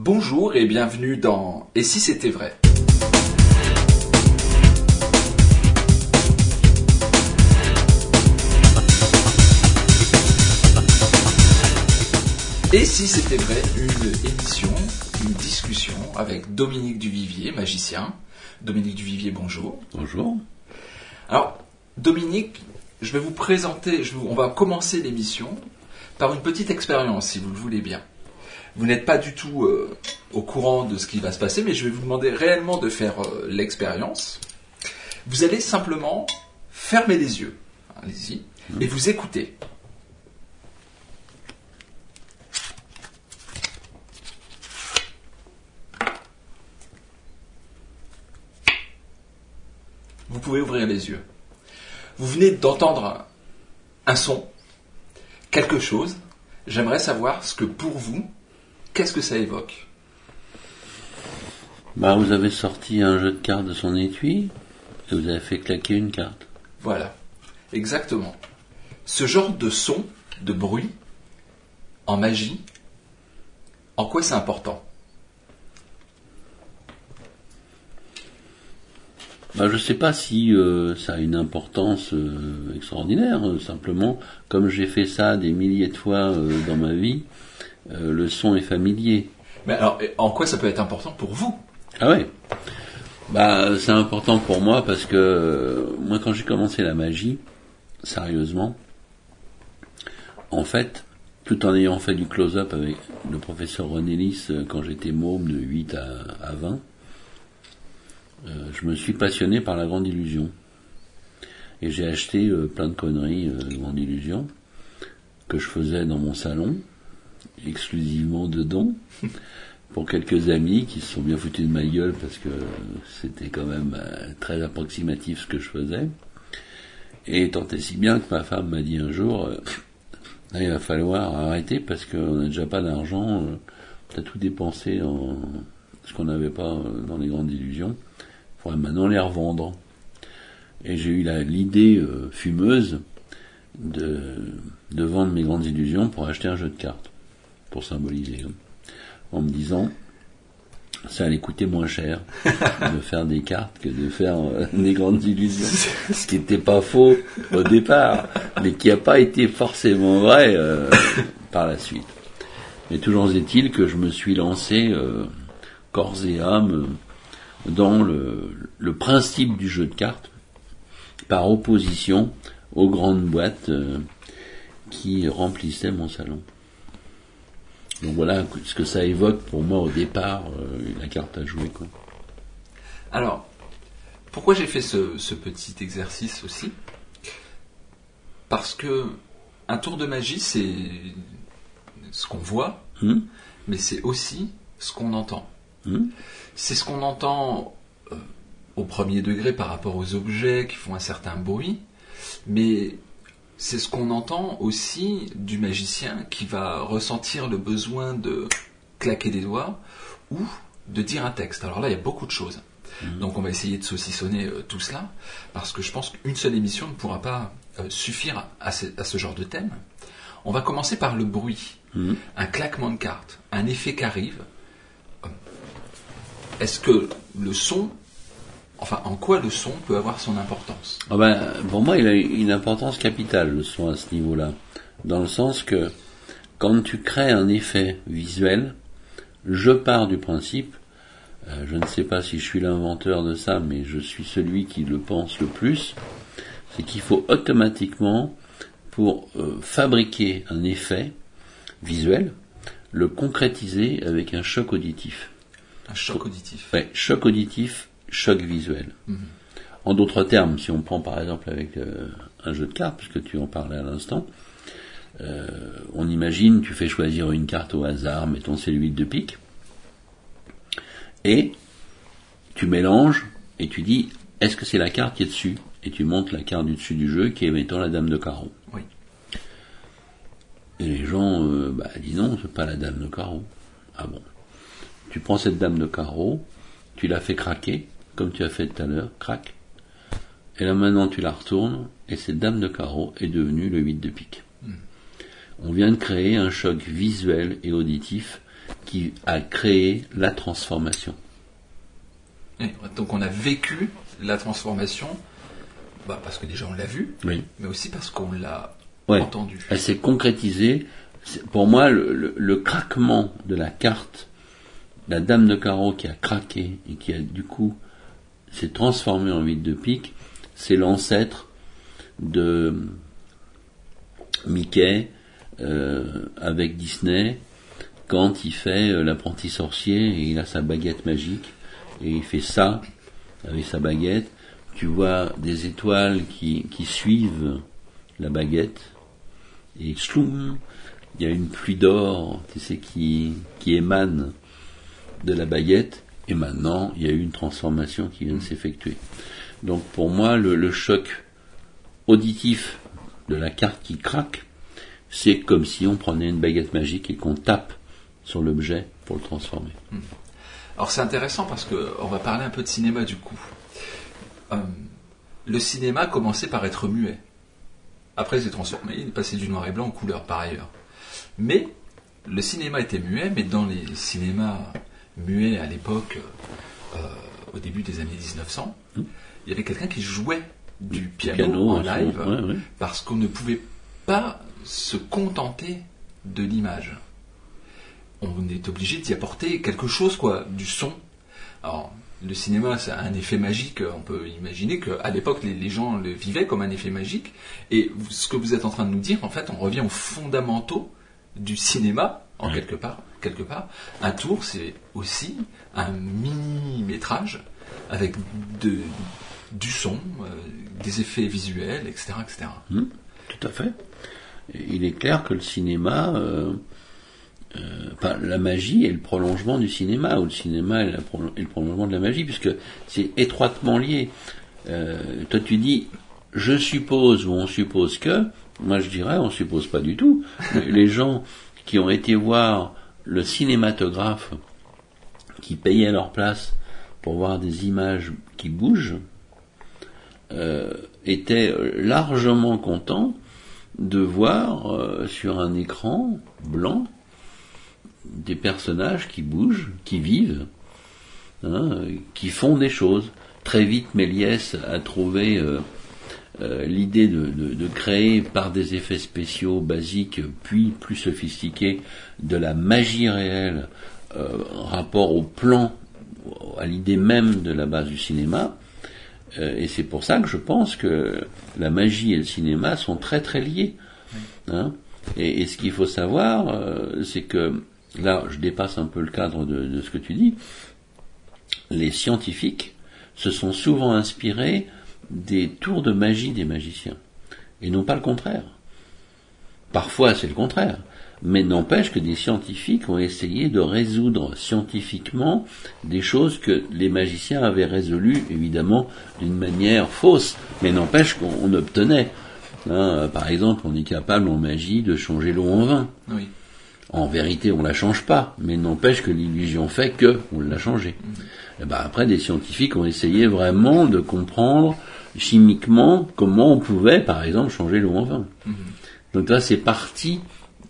Bonjour et bienvenue dans Et si c'était vrai? Et si c'était vrai, une émission, une discussion avec Dominique Duvivier, magicien. Dominique Duvivier, bonjour. Bonjour. Alors, Dominique, je vais vous présenter, je vous- on va commencer l'émission par une petite expérience, si vous le voulez bien. Vous n'êtes pas du tout euh, au courant de ce qui va se passer, mais je vais vous demander réellement de faire euh, l'expérience. Vous allez simplement fermer les yeux, allez-y, et vous écoutez. Vous pouvez ouvrir les yeux. Vous venez d'entendre un son, quelque chose. J'aimerais savoir ce que pour vous, qu'est-ce que ça évoque Bah, vous avez sorti un jeu de cartes de son étui et vous avez fait claquer une carte. Voilà, exactement. Ce genre de son, de bruit, en magie, en quoi c'est important Bah, je sais pas si euh, ça a une importance euh, extraordinaire. euh, simplement, comme j'ai fait ça des milliers de fois euh, dans ma vie, euh, le son est familier. Mais alors, en quoi ça peut être important pour vous? Ah ouais. Bah, c'est important pour moi parce que euh, moi, quand j'ai commencé la magie, sérieusement, en fait, tout en ayant fait du close-up avec le professeur René Lys euh, quand j'étais môme de 8 à, à 20, euh, je me suis passionné par la grande illusion. Et j'ai acheté euh, plein de conneries euh, de grande illusion que je faisais dans mon salon, exclusivement dedans pour quelques amis qui se sont bien foutus de ma gueule parce que c'était quand même euh, très approximatif ce que je faisais. Et tant si bien que ma femme m'a dit un jour, euh, il va falloir arrêter parce qu'on n'a déjà pas d'argent, euh, t'as tout dépensé en ce qu'on n'avait pas dans les grandes illusions. Il faudrait maintenant les revendre. Et j'ai eu l'idée fumeuse de, de vendre mes grandes illusions pour acheter un jeu de cartes, pour symboliser. hein en me disant ça allait coûter moins cher de faire des cartes que de faire euh, des grandes illusions. Ce qui n'était pas faux au départ, mais qui n'a pas été forcément vrai euh, par la suite. Mais toujours est-il que je me suis lancé euh, corps et âme dans le, le principe du jeu de cartes, par opposition aux grandes boîtes qui remplissaient mon salon. Donc voilà ce que ça évoque pour moi au départ, euh, la carte à jouer. Quoi. Alors, pourquoi j'ai fait ce, ce petit exercice aussi? Parce que un tour de magie, c'est ce qu'on voit, Hmm? mais c'est aussi ce qu'on entend. Hmm? C'est ce qu'on entend euh, au premier degré par rapport aux objets qui font un certain bruit, mais c'est ce qu'on entend aussi du magicien qui va ressentir le besoin de claquer des doigts ou de dire un texte. Alors là, il y a beaucoup de choses. Donc on va essayer de saucissonner euh, tout cela, parce que je pense qu'une seule émission ne pourra pas euh, suffire à ce, à ce genre de thème. On va commencer par le bruit, Mhm. un claquement de cartes, un effet qui arrive. Euh, Est-ce que le son, enfin en quoi le son peut avoir son importance? Ah ben, pour moi, il a une importance capitale, le son, à ce niveau-là. Dans le sens que, quand tu crées un effet visuel, je pars du principe, euh, je ne sais pas si je suis l'inventeur de ça, mais je suis celui qui le pense le plus, c'est qu'il faut automatiquement, pour euh, fabriquer un effet visuel, le concrétiser avec un choc auditif. Un choc auditif. Ouais, choc auditif, choc visuel. En d'autres termes, si on prend par exemple avec euh, un jeu de cartes, puisque tu en parlais à l'instant, euh, on imagine, tu fais choisir une carte au hasard, mettons c'est le 8 de pique, et tu mélanges et tu dis, est-ce que c'est la carte qui est dessus? Et tu montes la carte du dessus du jeu qui est, mettons, la dame de carreau. Oui. Et les gens, euh, bah, disent non, c'est pas la dame de carreau. Ah bon. Tu prends cette dame de carreau, tu la fais craquer, comme tu as fait tout à l'heure, crac. Et là maintenant tu la retournes, et cette dame de carreau est devenue le 8 de pique. On vient de créer un choc visuel et auditif qui a créé la transformation. donc on a vécu la transformation, bah, parce que déjà on l'a vu, Oui. mais aussi parce qu'on l'a Ouais. entendu. Elle s'est concrétisée. Pour moi, le, le- le craquement de la carte, la dame de carreau qui a craqué et qui a du coup s'est transformée en 8 de pique, c'est l'ancêtre de Mickey euh, avec Disney quand il fait euh, l'apprenti sorcier et il a sa baguette magique et il fait ça avec sa baguette. Tu vois des étoiles qui, qui suivent la baguette et chloum, il y a une pluie d'or, tu sais, qui, qui émane de la baguette, et maintenant il y a eu une transformation qui vient de s'effectuer. Donc pour moi, le, choc auditif de la carte qui craque, c'est comme si on prenait une baguette magique et qu'on tape sur l'objet pour le transformer. Alors c'est intéressant parce que on va parler un peu de cinéma du coup. Euh, le cinéma commençait par être muet. Après, il s'est transformé, il est passé du noir et blanc en couleur par ailleurs. Mais le cinéma était muet, mais dans les cinémas muets à l'époque, euh, au début des années 1900, il y avait quelqu'un qui jouait du piano, en live ouais, ouais. parce qu'on ne pouvait pas se contenter de l'image. On est obligé d'y apporter quelque chose, quoi, du son. Alors, le cinéma, ça a un effet magique. On peut imaginer qu'à l'époque, les, les gens le vivaient comme un effet magique. Et ce que vous êtes en train de nous dire, en fait, on revient aux fondamentaux du cinéma, en quelque part. Quelque part. Un tour, c'est aussi un mini métrage avec de, du son, euh, des effets visuels, etc., etc. Hmm, tout à fait. Il est clair que le cinéma, euh, euh, enfin, la magie est le prolongement du cinéma, ou le cinéma est, le prolongement de la magie, puisque c'est étroitement lié. Toi, tu dis, je suppose ou on suppose que, moi je dirais, on suppose pas du tout. Les gens qui ont été voir le cinématographe, qui payaient leur place pour voir des images qui bougent, euh, largement contents de voir euh, sur un écran blanc des personnages qui bougent, qui vivent, hein, qui font des choses. Très vite, Méliès a trouvé euh, euh, l'idée de, de- de créer par des effets spéciaux basiques, puis plus sophistiqués, de la magie réelle euh, rapport au plan, à l'idée même de la base du cinéma. Euh, et c'est pour ça que je pense que la magie et le cinéma sont très très liés. Hein. et, et ce qu'il faut savoir, euh, c'est que là, je dépasse un peu le cadre de, de ce que tu dis. Les scientifiques se sont souvent inspirés des tours de magie des magiciens, et non pas le contraire. Parfois, c'est le contraire. Mais n'empêche que des scientifiques ont essayé de résoudre scientifiquement des choses que les magiciens avaient résolues, évidemment, d'une manière fausse. Mais n'empêche qu'on obtenait. Hein, par exemple, on est capable en magie de changer l'eau en vin. Oui. En vérité, on la change pas, mais n'empêche que l'illusion fait que on l'a changé. Et ben après, des scientifiques ont essayé vraiment de comprendre chimiquement comment on pouvait, par exemple, changer l'eau en vin. Donc là, c'est parti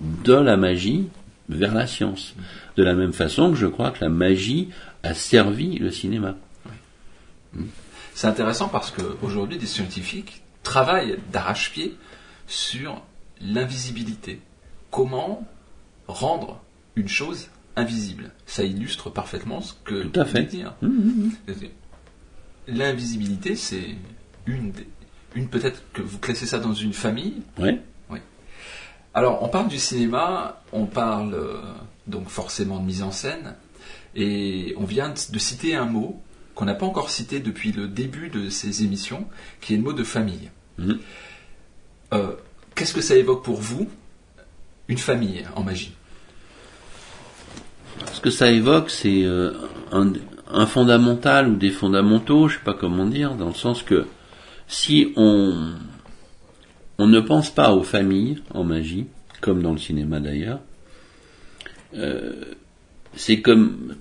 de la magie vers la science. De la même façon que je crois que la magie a servi le cinéma. C'est intéressant parce qu'aujourd'hui, des scientifiques travaillent d'arrache-pied sur l'invisibilité. Comment rendre une chose invisible? Ça illustre parfaitement ce que Tout à fait. dire. Hum. L'invisibilité, c'est une, une peut-être que vous classez ça dans une famille. Ouais. Alors, on parle du cinéma, on parle euh, donc forcément de mise en scène, et on vient de- citer un mot qu'on n'a pas encore cité depuis le début de ces émissions, qui est le mot de famille. Mhm. Euh, Qu'est-ce que ça évoque pour vous, une famille en magie? Ce que ça évoque, c'est euh, un, un fondamental ou des fondamentaux, je sais pas comment dire, dans le sens que si on, on ne pense pas aux familles en magie, comme dans le cinéma d'ailleurs, euh, c'est comme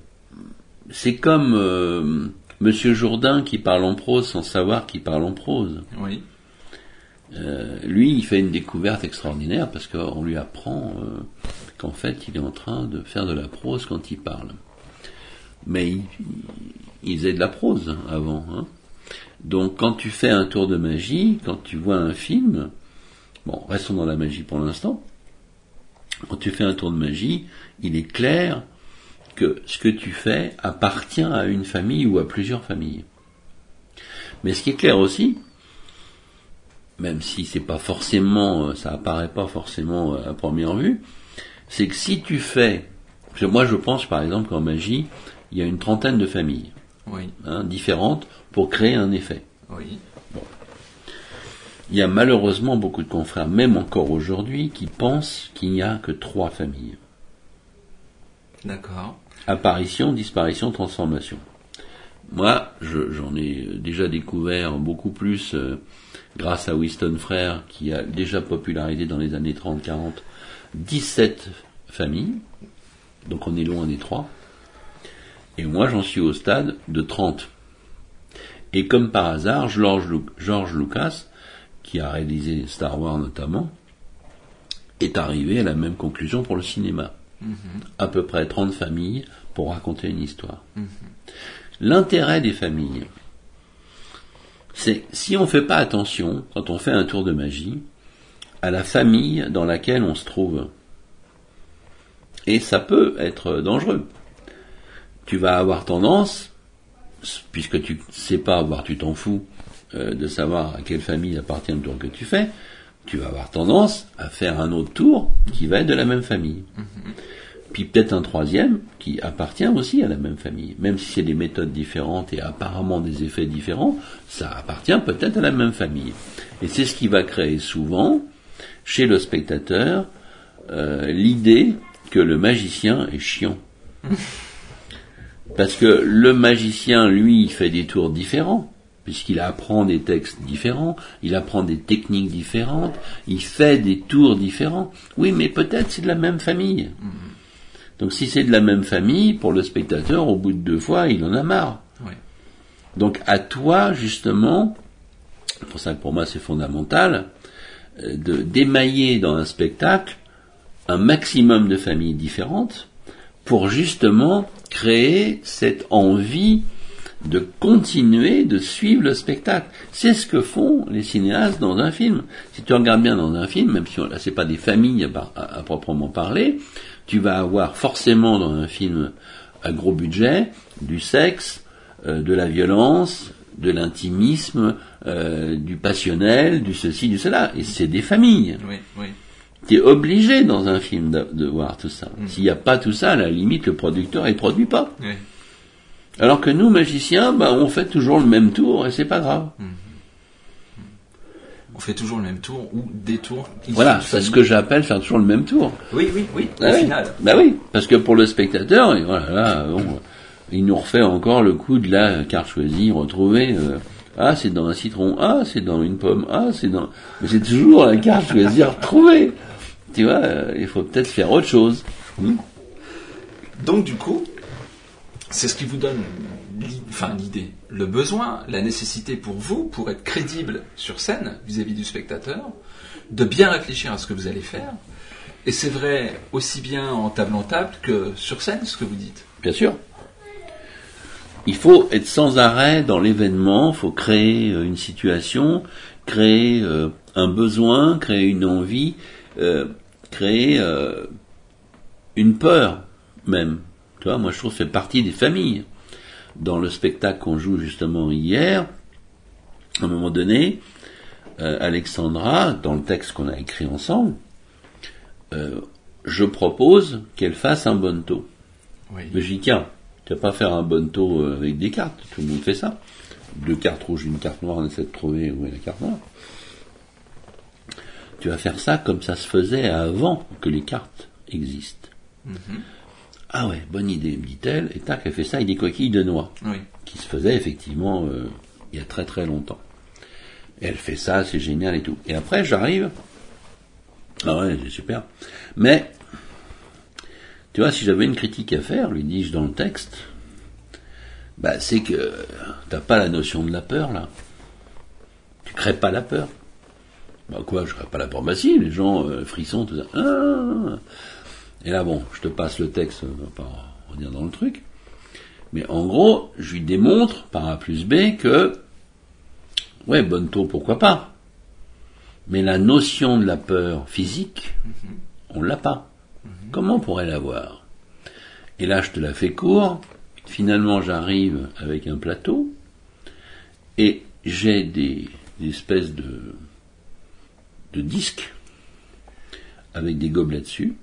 c'est comme euh, Monsieur Jourdain qui parle en prose sans savoir qu'il parle en prose. Oui. Euh, lui, il fait une découverte extraordinaire parce qu'on lui apprend euh, qu'en fait, il est en train de faire de la prose quand il parle. Mais il, il faisait de la prose avant. Hein. Donc, quand tu fais un tour de magie, quand tu vois un film, bon, restons dans la magie pour l'instant. Quand tu fais un tour de magie, il est clair que ce que tu fais appartient à une famille ou à plusieurs familles. Mais ce qui est clair aussi, même si c'est pas forcément, euh, ça apparaît pas forcément euh, à première vue, c'est que si tu fais, moi je pense par exemple qu'en magie, il y a une trentaine de familles Oui. hein, différentes pour créer un effet. Oui. Il y a malheureusement beaucoup de confrères, même encore aujourd'hui, qui pensent qu'il n'y a que trois familles. D'accord. Apparition, disparition, transformation. Moi, je- j'en ai déjà découvert beaucoup plus euh, grâce à Winston Frère, qui a déjà popularisé dans les années 30-40 17 familles. Donc on est loin des trois. Et moi, j'en suis au stade de 30. Et comme par hasard, George, Lu- George Lucas, qui a réalisé Star Wars notamment, est arrivé à la même conclusion pour le cinéma. À peu près 30 familles pour raconter une histoire. L'intérêt des familles, c'est si on ne fait pas attention, quand on fait un tour de magie, à la famille dans laquelle on se trouve. Et ça peut être dangereux. Tu vas avoir tendance, puisque tu ne sais pas, voire tu t'en fous, euh, de savoir à quelle famille appartient le tour que tu fais, tu vas avoir tendance à faire un autre tour qui va être de la même famille. Puis peut-être un troisième qui appartient aussi à la même famille. Même si c'est des méthodes différentes et apparemment des effets différents, ça appartient peut-être à la même famille. Et c'est ce qui va créer souvent, chez le spectateur, euh, l'idée que le magicien est chiant. Parce que le magicien, lui, il fait des tours différents, puisqu'il apprend des textes différents, il apprend des techniques différentes, il fait des tours différents. Oui, mais peut-être c'est de la même famille. Donc si c'est de la même famille, pour le spectateur, au bout de deux fois, il en a marre. Oui. Donc à toi, justement, pour ça que pour moi c'est fondamental, euh, de d'émailler dans un spectacle un maximum de familles différentes pour justement créer cette envie de continuer de suivre le spectacle. C'est ce que font les cinéastes dans un film. Si tu regardes bien dans un film, même si on- là c'est pas des familles à, proprement parler, tu vas avoir forcément dans un film à gros budget du sexe, euh, de la violence, de l'intimisme, euh, du passionnel, du ceci, du cela. Et c'est des familles. Oui, oui. Tu es obligé dans un film de, de voir tout ça. S'il n'y a pas tout ça, à la limite, le producteur, il produit pas. oui. Alors que nous, magiciens, bah, on fait toujours le même tour et c'est pas grave. On fait toujours le même tour ou des tours. Voilà, c'est ce que j'appelle faire toujours le même tour. Oui, oui, oui. Ah au oui. final. Bah oui, parce que pour le spectateur, et voilà, là, bon, il nous refait encore le coup de la carte choisie, retrouvée. euh, ah, c'est dans un citron. Ah, c'est dans une pomme. Ah, c'est dans. Mais c'est toujours la carte choisie retrouvée. Tu vois, euh, il faut peut-être faire autre chose. Hmm Donc du coup, c'est ce qui vous donne l'idée, le besoin, la nécessité pour vous, pour être crédible sur scène vis-à-vis du spectateur, de bien réfléchir à ce que vous allez faire. Et c'est vrai aussi bien en table en table que sur scène, ce que vous dites. Bien sûr. Il faut être sans arrêt dans l'événement, il faut créer euh, une situation, créer euh, un besoin, créer une envie, euh, créer euh, une peur même. Tu vois, moi je trouve que fait partie des familles. Dans le spectacle qu'on joue justement hier, à un moment donné, euh, Alexandra, dans le texte qu'on a écrit ensemble, euh, je propose qu'elle fasse un bonto. Oui. Mais dit, tiens, tu vas pas faire un bonto euh, avec des cartes, tout le monde fait ça. Deux cartes rouges, une carte noire, on essaie de trouver où est la carte noire. Tu vas faire ça comme ça se faisait avant que les cartes existent. Ah ouais, bonne idée, me dit-elle, et tac, elle fait ça avec des coquilles de noix, Oui. qui se faisaient effectivement euh, il y a très très longtemps. Et elle fait ça, c'est génial et tout. Et après, j'arrive. Ah ouais, c'est super. Mais tu vois, si j'avais une critique à faire, lui dis-je dans le texte, bah, c'est que t'as pas la notion de la peur là. Tu crées pas la peur. Bah quoi, je serais pas là pour massif, les gens euh, frissons, tout ça. Ah et là, bon, je te passe le texte, on va pas revenir dans le truc. Mais en gros, je lui démontre, par A plus B, que, ouais, bonne tour, pourquoi pas. Mais la notion de la peur physique, on l'a pas. Comment on pourrait l'avoir? Et là, je te la fais court. Finalement, j'arrive avec un plateau et j'ai des, des espèces de, de disques avec des gobelets dessus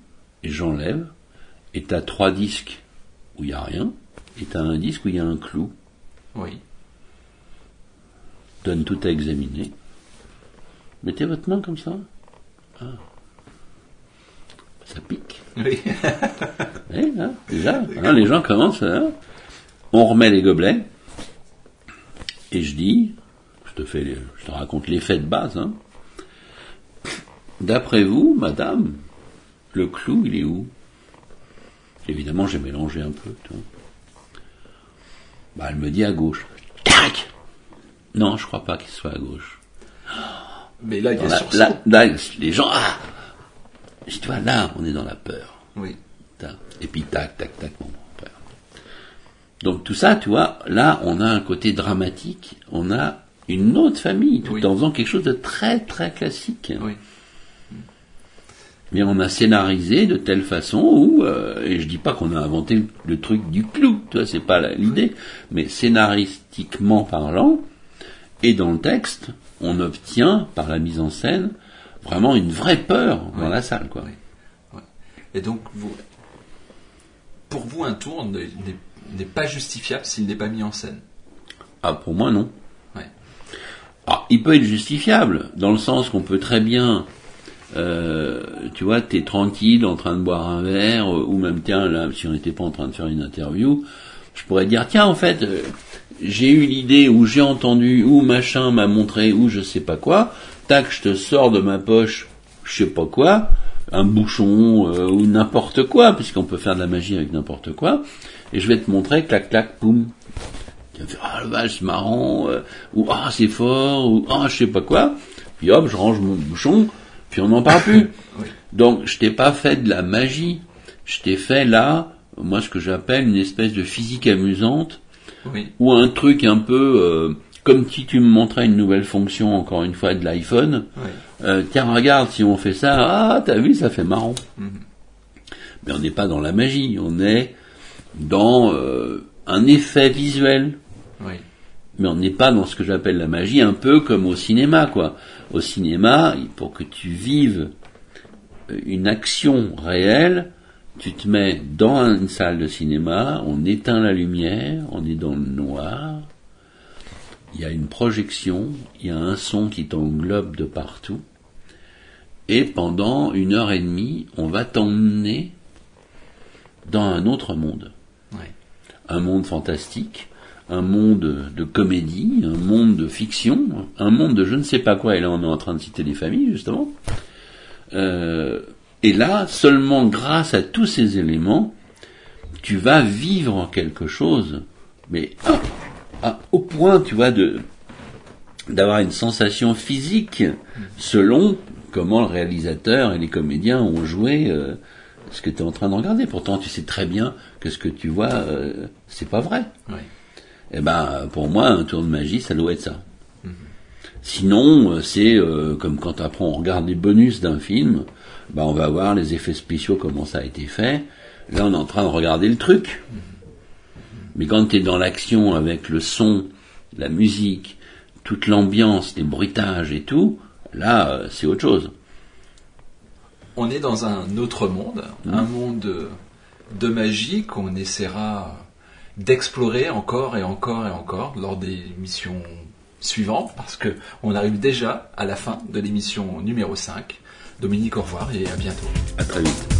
et j'enlève et t'as trois disques où il n'y a rien et t'as un disque où il y a un clou. Oui. Donne tout à examiner. Mettez votre main comme ça. Ah. Ça pique. Oui. Oui, hein, déjà, hein, les gens commencent. hein. on remet les gobelets. Et je dis, je te fais, je te raconte les faits de base. hein. D'après vous, madame, le clou, il est où? Évidemment, j'ai mélangé un peu. vois. Bah, elle me dit à gauche. Tac Non, je crois pas qu'il soit à gauche. Mais là, il y a Là, les gens, ah Je dis, là, on est dans la peur. Oui. Et puis tac, tac, tac, bon, peur. Donc tout ça, tu vois, là, on a un côté dramatique, on a une autre famille, tout Oui. en faisant quelque chose de très, très classique. Oui. Mais on a scénarisé de telle façon où, euh, et je dis pas qu'on a inventé le truc du clou, tu vois, c'est pas l'idée, mais scénaristiquement parlant, et dans le texte, on obtient, par la mise en scène, vraiment une vraie peur dans la salle, quoi. Et donc, vous, pour vous, un tour n'est- pas justifiable s'il n'est pas mis en scène? Ah, pour moi, non. Ah, il peut être justifiable, dans le sens qu'on peut très bien, euh, tu vois, t'es tranquille en train de boire un verre, euh, ou même, tiens, là, si on n'était pas en train de faire une interview, je pourrais dire, tiens, en fait, euh, j'ai eu l'idée, ou j'ai entendu, ou machin m'a montré, ou je sais pas quoi, tac, je te sors de ma poche, je sais pas quoi, un bouchon, ou n'importe quoi, puisqu'on peut faire de la magie avec n'importe quoi, et je vais te montrer, clac, clac, poum, tu vas faire, ah le vache, c'est marrant, ou ah c'est fort, ou ah je sais pas quoi. Puis hop, je range mon bouchon, puis on n'en parle plus. Oui. Donc je t'ai pas fait de la magie, je t'ai fait là, moi ce que j'appelle une espèce de physique amusante, Oui. ou un truc un peu euh, comme si tu me montrais une nouvelle fonction, encore une fois, de l'iPhone. Oui. Euh, tiens, regarde, si on fait ça, ah, t'as vu, ça fait marrant. Mhm. Mais on n'est pas dans la magie, on est dans euh, un effet visuel Oui. mais on n'est pas dans ce que j'appelle la magie, un peu comme au cinéma, quoi. Au cinéma, pour que tu vives une action réelle, tu te mets dans une salle de cinéma, on éteint la lumière, on est dans le noir, il y a une projection, il y a un son qui t'englobe de partout, et pendant une heure et demie, on va t'emmener dans un autre monde. Un monde fantastique, un monde de comédie, un monde de fiction, un monde de je ne sais pas quoi, et là on est en train de citer des familles justement. Euh, et là, seulement grâce à tous ces éléments, tu vas vivre quelque chose, mais ah, ah, au point, tu vois, de d'avoir une sensation physique selon comment le réalisateur et les comédiens ont joué euh, ce que tu es en train de regarder. Pourtant, tu sais très bien que ce que tu vois, euh, c'est pas vrai. Oui. Eh ben, pour moi, un tour de magie, ça doit être ça. Sinon, euh, c'est euh, comme quand après on regarde les bonus d'un film, ben on va voir les effets spéciaux, comment ça a été fait. Là, on est en train de regarder le truc. Mais quand tu es dans l'action avec le son, la musique, toute l'ambiance, les bruitages et tout, là, euh, c'est autre chose. On est dans un autre monde, un monde de magie qu'on essaiera d'explorer encore et encore et encore lors des missions suivantes, parce que on arrive déjà à la fin de l'émission numéro 5. Dominique, au revoir et à bientôt. À très vite.